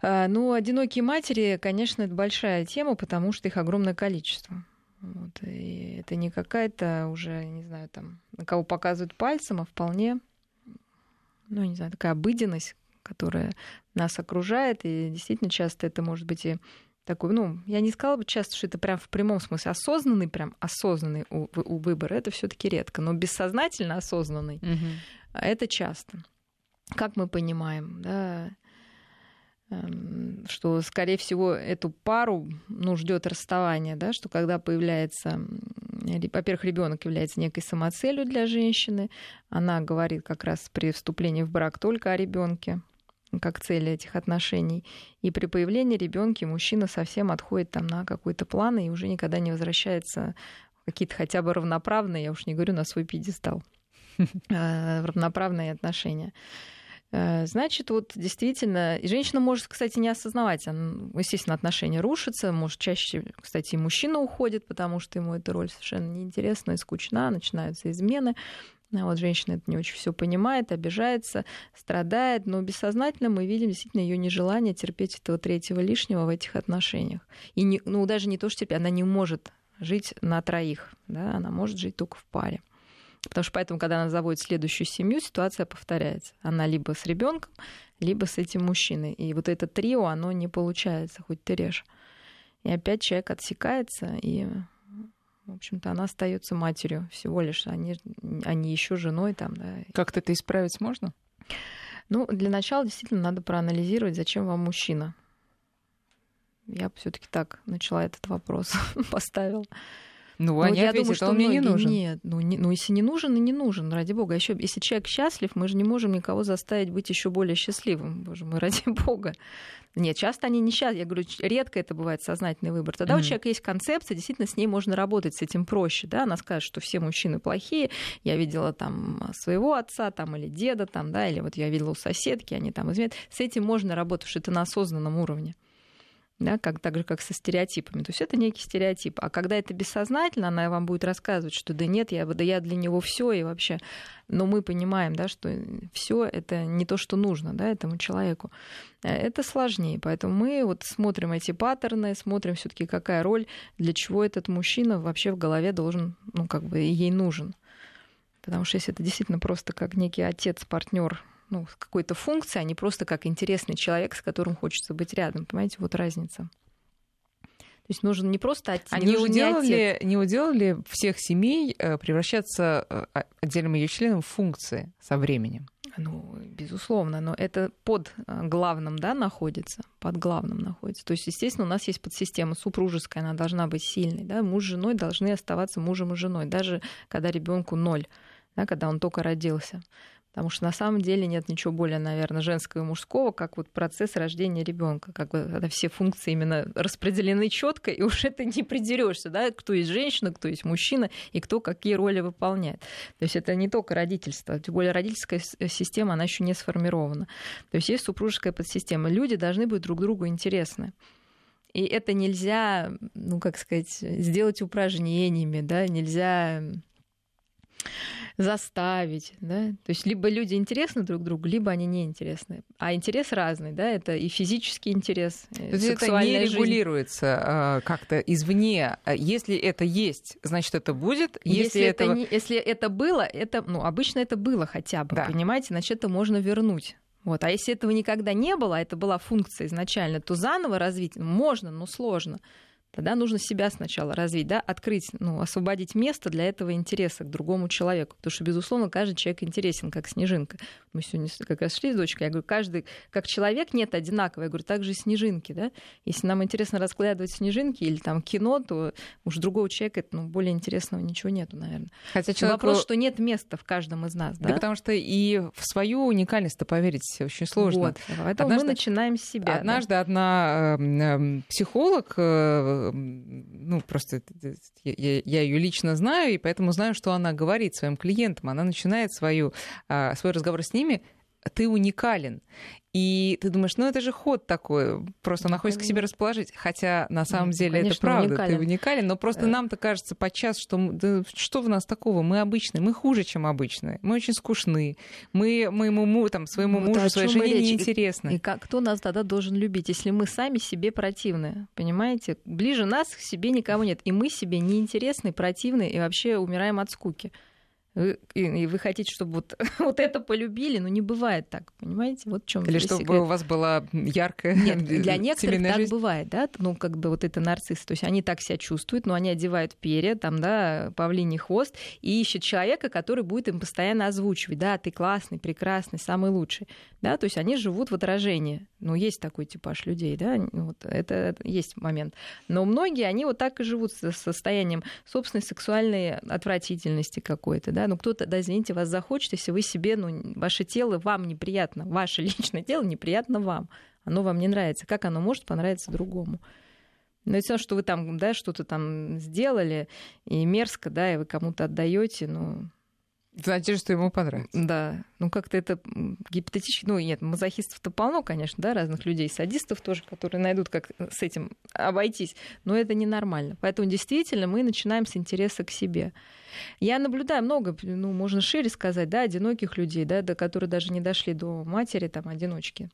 S2: А, ну, одинокие матери, конечно, это большая тема, потому что их огромное количество. Вот, и это не какая-то уже, не знаю, там, на кого показывают пальцем, а вполне, ну, не знаю, такая обыденность, которая нас окружает, и действительно часто это может быть и такой, ну, я не сказала бы часто, что это прям в прямом смысле осознанный, прям осознанный у, у выбора, это все-таки редко, но бессознательно осознанный, угу. это часто. Как мы понимаем, да, эм, что, скорее всего, эту пару ну, ждет расставание, да, что когда появляется, во-первых, ребенок является некой самоцелью для женщины, она говорит как раз при вступлении в брак только о ребенке, как цели этих отношений. И при появлении ребенка мужчина совсем отходит там на какой-то план и уже никогда не возвращается в какие-то хотя бы равноправные, я уж не говорю на свой пьедестал, а, равноправные отношения. Э, значит, вот действительно, и женщина может, кстати, не осознавать, естественно, отношения рушатся, может, чаще, кстати, и мужчина уходит, потому что ему эта роль совершенно неинтересна и скучна, начинаются измены. А вот женщина это не очень все понимает, обижается, страдает, но бессознательно мы видим действительно ее нежелание терпеть этого третьего лишнего в этих отношениях. И не, ну, даже не то, что терпеть, она не может жить на троих, да, она может жить только в паре. Потому что поэтому, когда она заводит следующую семью, ситуация повторяется. Она либо с ребенком, либо с этим мужчиной. И вот это трио, оно не получается, хоть ты режь. И опять человек отсекается и в общем-то, она остается матерью всего лишь, а не, а не еще женой там, да.
S1: Как-то это исправить можно?
S2: Ну, для начала действительно надо проанализировать, зачем вам мужчина. Я все-таки так начала этот вопрос, поставил.
S1: Ну, ну они я думаю, что он мне не нужен.
S2: Нет, ну, не, ну если не нужен, и не нужен, ради бога. Еще, если человек счастлив, мы же не можем никого заставить быть еще более счастливым. Боже мой, ради бога. Нет, часто они не счастливы. Я говорю, редко это бывает сознательный выбор. Тогда mm-hmm. у человека есть концепция, действительно, с ней можно работать, с этим проще. Да? Она скажет, что все мужчины плохие. Я видела там своего отца там, или деда, там, да, или вот я видела у соседки, они там изменяют. С этим можно работать, что это на осознанном уровне да, как, так же, как со стереотипами. То есть это некий стереотип. А когда это бессознательно, она вам будет рассказывать, что да нет, я, да я для него все и вообще. Но мы понимаем, да, что все это не то, что нужно да, этому человеку. Э, это сложнее. Поэтому мы вот смотрим эти паттерны, смотрим все-таки, какая роль, для чего этот мужчина вообще в голове должен, ну, как бы ей нужен. Потому что если это действительно просто как некий отец, партнер ну, с какой-то функцией, а не просто как интересный человек, с которым хочется быть рядом. Понимаете, вот разница. То есть нужен не просто отец.
S1: А не, уделали, не, не уделали всех семей э, превращаться э, отдельным ее членом в функции со временем?
S2: Ну, безусловно, но это под э, главным, да, находится, под главным находится. То есть, естественно, у нас есть подсистема супружеская, она должна быть сильной, да, муж с женой должны оставаться мужем и женой, даже когда ребенку ноль, да, когда он только родился. Потому что на самом деле нет ничего более, наверное, женского и мужского, как вот процесс рождения ребенка, как бы когда все функции именно распределены четко, и уж это не придерешься, да, кто есть женщина, кто есть мужчина, и кто какие роли выполняет. То есть это не только родительство, тем более родительская система, она еще не сформирована. То есть есть супружеская подсистема. Люди должны быть друг другу интересны. И это нельзя, ну, как сказать, сделать упражнениями, да, нельзя заставить, да, то есть либо люди интересны друг другу, либо они неинтересны, а интерес разный, да, это и физический интерес,
S1: то есть это не жизнь. регулируется а, как-то извне, если это есть, значит это будет,
S2: если, если этого... это не, если это было, это, ну обычно это было хотя бы, да. понимаете, значит это можно вернуть. Вот. А если этого никогда не было, а это была функция изначально, то заново развить можно, но сложно. Тогда нужно себя сначала развить, да, открыть, ну, освободить место для этого интереса к другому человеку. Потому что, безусловно, каждый человек интересен, как снежинка. Мы сегодня как раз шли с дочкой, я говорю, каждый, как человек нет одинаковый. Я говорю, так же и снежинки, да. Если нам интересно раскладывать снежинки или там кино, то уж другого человека ну, более интересного ничего нету, наверное. Хотя человеку... Вопрос, что нет места в каждом из нас, да?
S1: Да потому что и в свою уникальность-то поверить очень сложно. Вот.
S2: Поэтому однажды, мы начинаем с себя.
S1: Однажды да? одна э, психолог э, ну, просто я, я ее лично знаю, и поэтому знаю, что она говорит своим клиентам. Она начинает свою, а, свой разговор с ними ты уникален. И ты думаешь, ну это же ход такой, просто она хочет к себе расположить. Хотя на самом ну, деле конечно, это правда, уникален. ты уникален. Но просто э. нам-то кажется подчас, что да, что в нас такого? Мы обычные, мы хуже, чем обычные. Мы очень скучны. Мы моему там, своему вот мужу, своей жене неинтересны.
S2: И как, кто нас тогда должен любить, если мы сами себе противны? Понимаете? Ближе нас к себе никого нет. И мы себе неинтересны, противны и вообще умираем от скуки и вы хотите, чтобы вот, вот это полюбили, но не бывает так, понимаете? Вот в чем
S1: Или чтобы секрет. у вас была яркая
S2: Нет, для некоторых так жизнь. бывает, да, ну как бы вот это нарциссы, то есть они так себя чувствуют, но они одевают перья, там, да, павлиний хвост и ищут человека, который будет им постоянно озвучивать, да, ты классный, прекрасный, самый лучший, да, то есть они живут в отражении, ну есть такой типаж людей, да, вот это есть момент, но многие, они вот так и живут с состоянием собственной сексуальной отвратительности какой-то, да, ну кто-то, да, извините, вас захочет, если вы себе, ну, ваше тело вам неприятно, ваше личное тело неприятно вам, оно вам не нравится, как оно может понравиться другому? Но это все, что вы там, да, что-то там сделали, и мерзко, да, и вы кому-то отдаете, ну,
S1: надежде, что ему понравится.
S2: Да. Ну, как-то это гипотетически... Ну, нет, мазохистов-то полно, конечно, да, разных людей, садистов тоже, которые найдут, как с этим обойтись. Но это ненормально. Поэтому действительно мы начинаем с интереса к себе. Я наблюдаю много, ну, можно шире сказать, да, одиноких людей, да, до которые даже не дошли до матери, там, одиночки.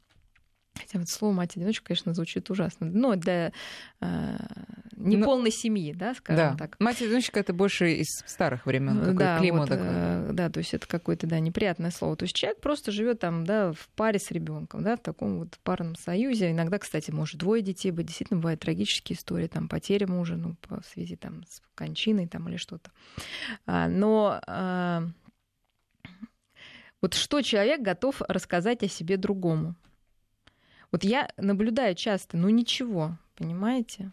S2: Хотя вот слово мать-одиночка, конечно, звучит ужасно. Но для э, неполной ну, семьи, да, скажем
S1: да.
S2: так.
S1: Мать-одиночка это больше из старых времен, да, клеймо вот, такое.
S2: Э, да, то есть это какое-то, да, неприятное слово. То есть человек просто живет там, да, в паре с ребенком, да, в таком вот парном союзе. Иногда, кстати, может двое детей быть. Действительно, бывают трагические истории, там, потеря мужа, ну, по связи там с кончиной там или что-то. А, но а, вот что человек готов рассказать о себе другому? Вот я наблюдаю часто, ну ничего, понимаете?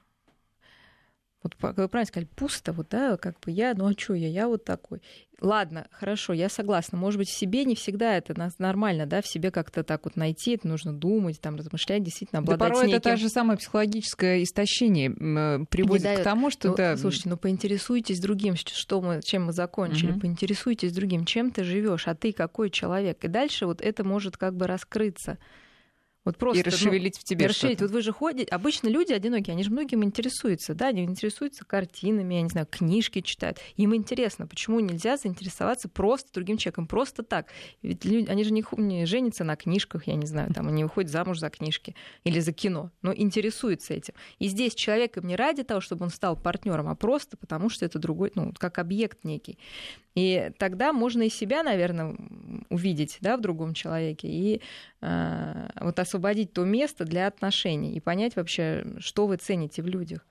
S2: Вот как вы правильно сказали, пусто, вот, да, как бы я, ну а что я, я вот такой. Ладно, хорошо, я согласна. Может быть, в себе не всегда это нормально, да, в себе как-то так вот найти, это нужно думать, там, размышлять, действительно обладать
S1: да порой
S2: неким...
S1: это та же самое психологическое истощение э, приводит к тому, что...
S2: Ну,
S1: да...
S2: Слушайте, ну поинтересуйтесь другим, что мы, чем мы закончили, угу. поинтересуйтесь другим, чем ты живешь, а ты какой человек. И дальше вот это может как бы раскрыться.
S1: Вот просто, и расшевелить ну, в тебе
S2: расшевелить. Вот вы же ходите... Обычно люди одинокие, они же многим интересуются, да, они интересуются картинами, я не знаю, книжки читают. Им интересно, почему нельзя заинтересоваться просто другим человеком, просто так. Ведь люди, они же не, не женятся на книжках, я не знаю, там, они выходят замуж за книжки или за кино, но интересуются этим. И здесь человек им не ради того, чтобы он стал партнером, а просто потому, что это другой, ну, как объект некий. И тогда можно и себя, наверное, увидеть да, в другом человеке и э, вот освободить то место для отношений и понять вообще, что вы цените в людях.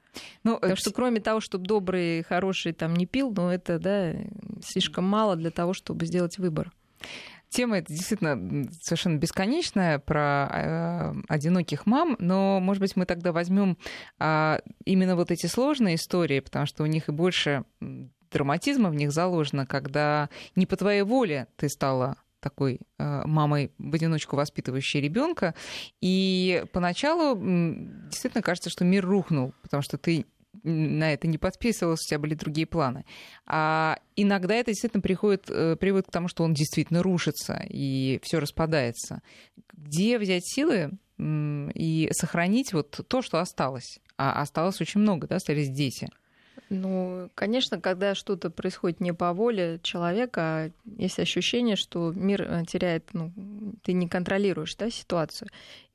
S2: Ну, Потому что кроме того, чтобы добрый, хороший там не пил, ну это да, слишком мало для того, чтобы сделать выбор.
S1: Тема эта действительно совершенно бесконечная про э, одиноких мам, но, может быть, мы тогда возьмем э, именно вот эти сложные истории, потому что у них и больше драматизма в них заложено, когда не по твоей воле ты стала такой э, мамой в одиночку воспитывающей ребенка. И поначалу действительно кажется, что мир рухнул, потому что ты на это не подписывался, у тебя были другие планы. А иногда это действительно приходит, э, приводит к тому, что он действительно рушится и все распадается. Где взять силы и сохранить вот то, что осталось? А осталось очень много, да, остались дети.
S2: Ну, конечно, когда что-то происходит не по воле человека, есть ощущение, что мир э, теряет, ну, ты не контролируешь да, ситуацию.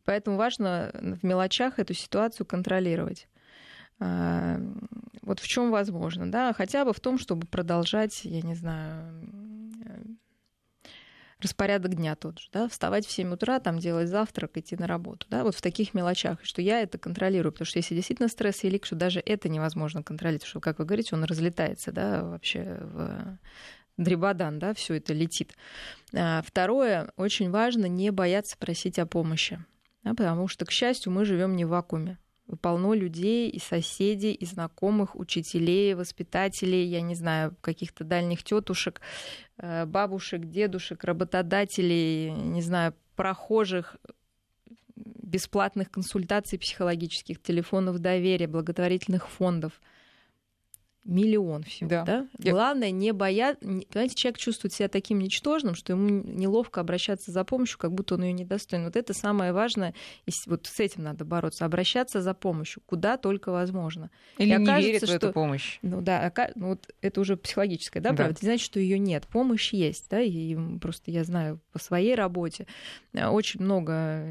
S2: Поэтому важно в мелочах эту ситуацию контролировать. А, вот в чем возможно, да, хотя бы в том, чтобы продолжать, я не знаю, распорядок дня тот же, да, вставать в 7 утра, там делать завтрак, идти на работу, да, вот в таких мелочах, что я это контролирую, потому что если действительно стресс велик, что даже это невозможно контролировать, что, как вы говорите, он разлетается, да, вообще в дребодан, да, все это летит. А, второе, очень важно не бояться просить о помощи, да, потому что, к счастью, мы живем не в вакууме полно людей, и соседей, и знакомых, учителей, воспитателей, я не знаю, каких-то дальних тетушек, э, бабушек, дедушек, работодателей, не знаю, прохожих, бесплатных консультаций психологических, телефонов доверия, благотворительных фондов – миллион всего, да. да? Я... Главное не бояться, понимаете, человек чувствует себя таким ничтожным, что ему неловко обращаться за помощью, как будто он ее недостоин. Вот это самое важное, и вот с этим надо бороться, обращаться за помощью, куда только возможно.
S1: Или и не окажется, верит в что... эту помощь.
S2: Ну да, ну, вот это уже психологическое, да, да. правда? Это значит, что ее нет, помощь есть, да, и просто я знаю по своей работе э, очень много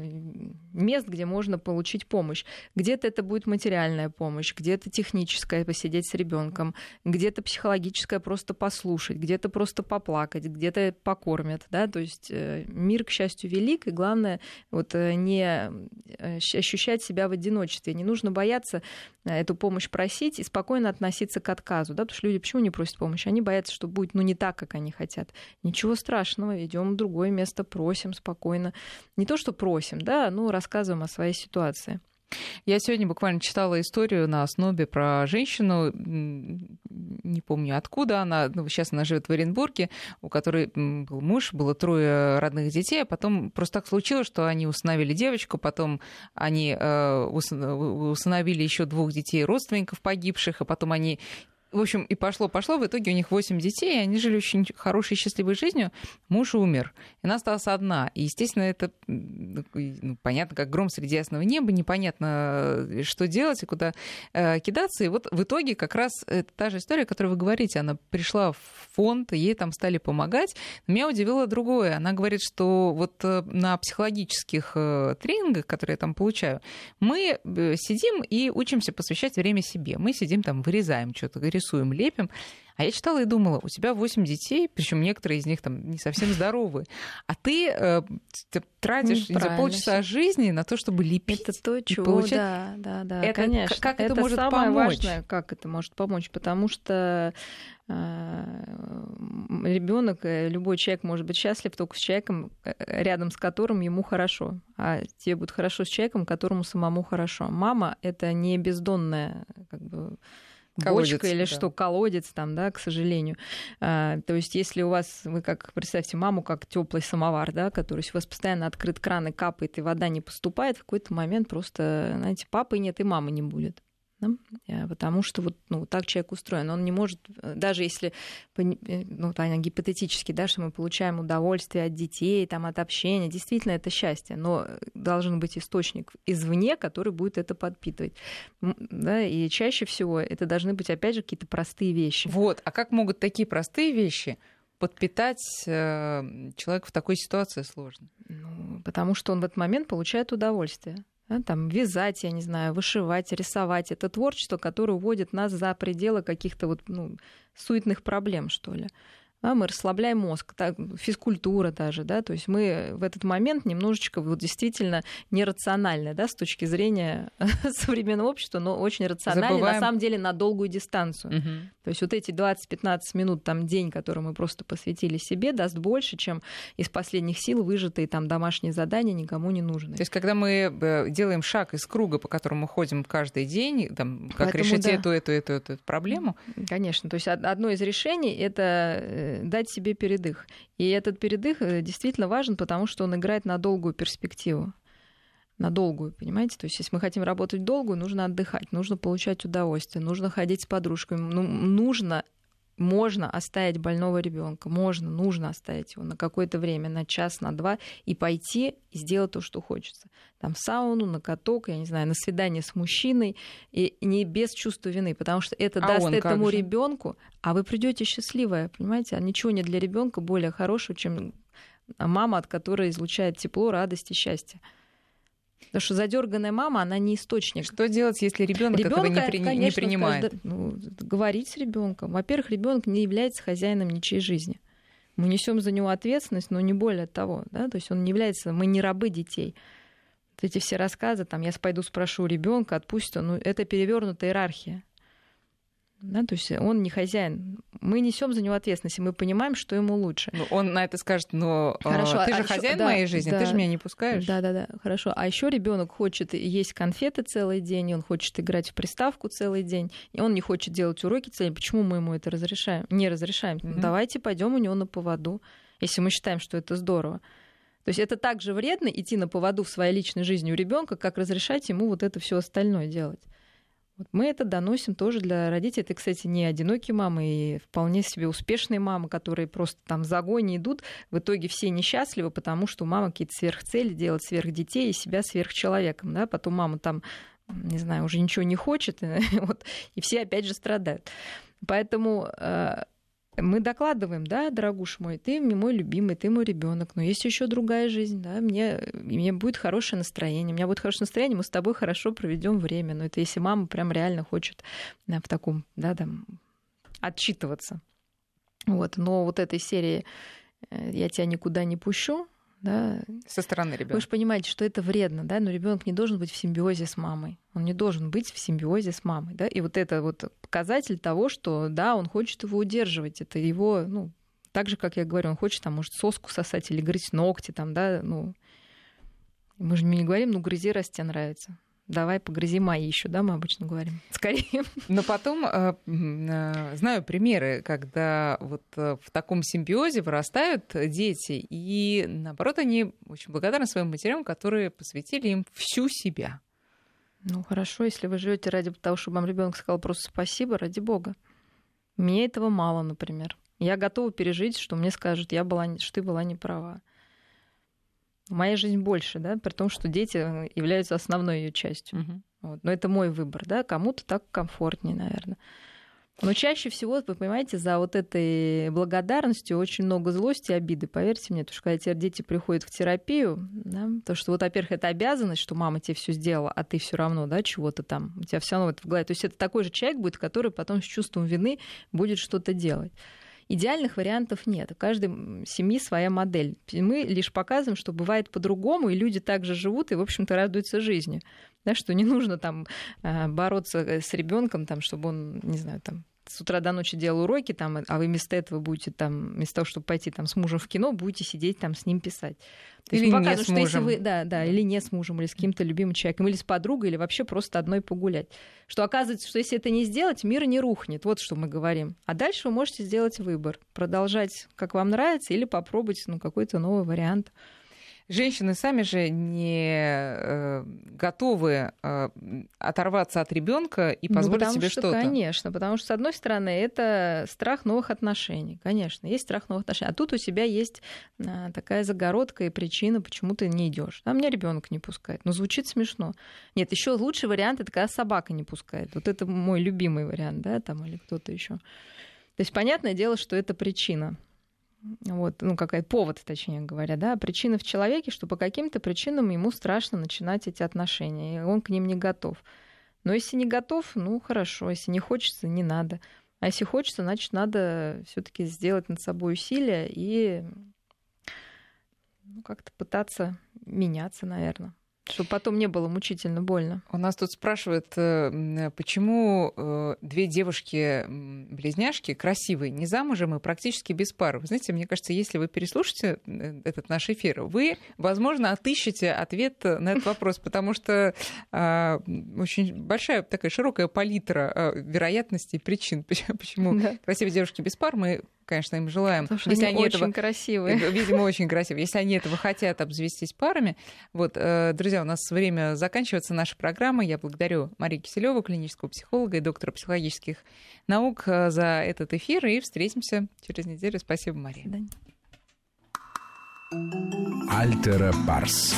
S2: мест, где можно получить помощь. Где-то это будет материальная помощь, где-то техническая, посидеть с ребенком человеком, где-то психологическое просто послушать, где-то просто поплакать, где-то покормят, да, то есть э, мир, к счастью, велик, и главное вот э, не э, ощущать себя в одиночестве, не нужно бояться эту помощь просить и спокойно относиться к отказу, да, потому что люди почему не просят помощи? Они боятся, что будет, ну, не так, как они хотят. Ничего страшного, идем в другое место, просим спокойно. Не то, что просим, да, ну, рассказываем о своей ситуации.
S1: Я сегодня буквально читала историю на основе про женщину, не помню откуда она, ну, сейчас она живет в Оренбурге, у которой был муж, было трое родных детей, а потом просто так случилось, что они установили девочку, потом они э, усыновили еще двух детей родственников погибших, а потом они в общем, и пошло-пошло. В итоге у них 8 детей, и они жили очень хорошей, счастливой жизнью. Муж умер, и она осталась одна. И, естественно, это ну, понятно, как гром среди ясного неба, непонятно, э, что делать и куда э, кидаться. И вот в итоге как раз это та же история, о которой вы говорите. Она пришла в фонд, ей там стали помогать. Но меня удивило другое. Она говорит, что вот э, на психологических э, тренингах, которые я там получаю, мы сидим и учимся посвящать время себе. Мы сидим там, вырезаем что-то, рисуем, лепим. А я читала и думала, у тебя 8 детей, причем некоторые из них там не совсем здоровые, а ты, э, тратишь за полчаса жизни на то, чтобы лепить.
S2: Это то, чего,
S1: получать...
S2: да, да, да,
S1: это,
S2: конечно.
S1: Как это,
S2: это
S1: может
S2: самое
S1: помочь?
S2: важное, как это может помочь, потому что э, ребенок, э, любой человек может быть счастлив только с человеком, э, рядом с которым ему хорошо. А тебе будет хорошо с человеком, которому самому хорошо. Мама это не бездонная как бы, колодец, бочка или да. что, колодец там, да, к сожалению. А, то есть, если у вас, вы как, представьте, маму как теплый самовар, да, который, у вас постоянно открыт кран и капает, и вода не поступает, в какой-то момент просто, знаете, папы нет и мамы не будет да? Э, потому что вот ну, так человек устроен. Он не может, э, даже если, э, ну, Таня, гипотетически, да, что мы получаем удовольствие от детей, там, от общения, действительно это счастье, но должен быть источник извне, который будет это подпитывать. Да? И чаще всего это должны быть, опять же, какие-то простые вещи.
S1: Вот, а как могут такие простые вещи подпитать э, человека в такой ситуации сложно?
S2: Ну, потому что он в этот момент получает удовольствие там, вязать, я не знаю, вышивать, рисовать. Это творчество, которое уводит нас за пределы каких-то вот, ну, суетных проблем, что ли да, мы расслабляем мозг, так, физкультура даже, да, то есть мы в этот момент немножечко вот действительно нерациональны, да, с точки зрения современного общества, но очень рациональны, Забываем. на самом деле, на долгую дистанцию. Угу. То есть вот эти 20-15 минут, там, день, который мы просто посвятили себе, даст больше, чем из последних сил выжатые там домашние задания никому не нужны.
S1: То есть когда мы э, делаем шаг из круга, по которому мы ходим каждый день, там, как Поэтому, решить да. эту, эту, эту, эту проблему?
S2: Конечно, то есть одно из решений — это э, дать себе передых. И этот передых э, действительно важен, потому что он играет на долгую перспективу. На долгую, понимаете? То есть, если мы хотим работать долгую, нужно отдыхать, нужно получать удовольствие, нужно ходить с подружками, ну, нужно можно оставить больного ребенка, можно, нужно оставить его на какое-то время, на час, на два, и пойти и сделать то, что хочется. Там в сауну, на каток, я не знаю, на свидание с мужчиной, и не без чувства вины, потому что это а даст этому ребенку, а вы придете счастливая, понимаете? А ничего не для ребенка более хорошего, чем мама, от которой излучает тепло, радость и счастье. Потому что задерганная мама, она не источник.
S1: Что делать, если ребенок этого не, при... конечно, не принимает?
S2: Ну, говорить с ребенком. Во-первых, ребенок не является хозяином ничьей жизни. Мы несем за него ответственность, но не более того. Да? То есть он не является, мы не рабы детей. Вот эти все рассказы, там, я пойду спрошу ребенка, отпустит он, ну, это перевернутая иерархия. Да, то есть он не хозяин. Мы несем за него ответственность, и мы понимаем, что ему лучше.
S1: Ну, он на это скажет, но а, хорошо, ты же а хозяин ещё, моей жизни, да, ты же меня не пускаешь.
S2: Да, да, да, хорошо. А еще ребенок хочет есть конфеты целый день, он хочет играть в приставку целый день, и он не хочет делать уроки целый день. Почему мы ему это разрешаем? Не разрешаем. Mm-hmm. Давайте пойдем у него на поводу, если мы считаем, что это здорово. То есть это так же вредно идти на поводу в своей личной жизни у ребенка, как разрешать ему вот это все остальное делать. Вот мы это доносим тоже для родителей. Это, кстати, не одинокие мамы, и вполне себе успешные мамы, которые просто там в загоне идут. В итоге все несчастливы, потому что у мамы какие-то сверхцели, делать сверх детей и себя сверхчеловеком. Да? Потом мама там, не знаю, уже ничего не хочет, и, вот, и все опять же страдают. Поэтому э, мы докладываем, да, дорогуш мой, ты мой любимый, ты мой ребенок, но есть еще другая жизнь, да, мне, мне будет хорошее настроение, у меня будет хорошее настроение, мы с тобой хорошо проведем время. Но это если мама прям реально хочет да, в таком, да, там, отчитываться. Вот, но вот этой серии э, я тебя никуда не пущу, да.
S1: Со стороны ребенка.
S2: Вы же понимаете, что это вредно, да, но ребенок не должен быть в симбиозе с мамой. Он не должен быть в симбиозе с мамой, да. И вот это вот показатель того, что да, он хочет его удерживать. Это его, ну, так же, как я говорю, он хочет там, может, соску сосать или грызть ногти, там, да, ну. Мы же не говорим, ну, грызи, тебе нравится давай погрызи мои еще, да, мы обычно говорим. Скорее.
S1: Но потом э, э, знаю примеры, когда вот э, в таком симбиозе вырастают дети, и наоборот, они очень благодарны своим матерям, которые посвятили им всю себя.
S2: Ну хорошо, если вы живете ради того, чтобы вам ребенок сказал просто спасибо, ради бога. Мне этого мало, например. Я готова пережить, что мне скажут, я была, что ты была не права. Моя жизнь больше, да, при том, что дети являются основной ее частью. Угу. Вот. Но это мой выбор, да, кому-то так комфортнее, наверное. Но чаще всего, вы понимаете, за вот этой благодарностью очень много злости и обиды, поверьте мне, потому что когда теперь дети приходят в терапию, да, то что вот, во-первых, это обязанность, что мама тебе все сделала, а ты все равно, да, чего-то там, у тебя все равно это в голове. То есть это такой же человек будет, который потом с чувством вины будет что-то делать. Идеальных вариантов нет. У каждой семьи своя модель. Мы лишь показываем, что бывает по-другому, и люди также живут и, в общем-то, радуются жизни. Да, что не нужно там э, бороться э, с ребенком, там, чтобы он, не знаю, там с утра до ночи делал уроки, там, а вы вместо этого будете там, вместо того, чтобы пойти там с мужем в кино, будете сидеть там с ним писать.
S1: То или не с мужем.
S2: Что вы, да, да, или не с мужем, или с каким-то любимым человеком, или с подругой, или вообще просто одной погулять. Что оказывается, что если это не сделать, мир не рухнет. Вот что мы говорим. А дальше вы можете сделать выбор. Продолжать, как вам нравится, или попробовать ну, какой-то новый вариант.
S1: Женщины сами же не э, готовы э, оторваться от ребенка и ну, позволить ну, себе что, что-то.
S2: Конечно, потому что, с одной стороны, это страх новых отношений. Конечно, есть страх новых отношений. А тут у тебя есть э, такая загородка и причина, почему ты не идешь. А меня ребенок не пускает. Но звучит смешно. Нет, еще лучший вариант это когда собака не пускает. Вот это мой любимый вариант, да, там или кто-то еще. То есть понятное дело, что это причина. Вот, ну, какая повод, точнее говоря, да, причина в человеке, что по каким-то причинам ему страшно начинать эти отношения, и он к ним не готов. Но если не готов, ну хорошо, если не хочется, не надо. А если хочется, значит, надо все-таки сделать над собой усилия и ну, как-то пытаться меняться, наверное чтобы потом не было мучительно больно.
S1: У нас тут спрашивают, э, почему э, две девушки-близняшки красивые, не замужем и практически без пары. Вы знаете, мне кажется, если вы переслушаете э, этот наш эфир, вы, возможно, отыщете ответ на этот вопрос, потому что а, очень большая такая широкая палитра вероятностей причин, почему красивые девушки без пар. Мы конечно, им желаем.
S2: Потому что если они, они очень этого, красивые.
S1: Видимо, очень красивые. Если они этого хотят обзавестись парами. Вот, э, друзья, у нас время заканчивается наша программа. Я благодарю Марию Киселеву, клинического психолога и доктора психологических наук э, за этот эфир. И встретимся через неделю. Спасибо, Мария.
S3: Альтера Парс.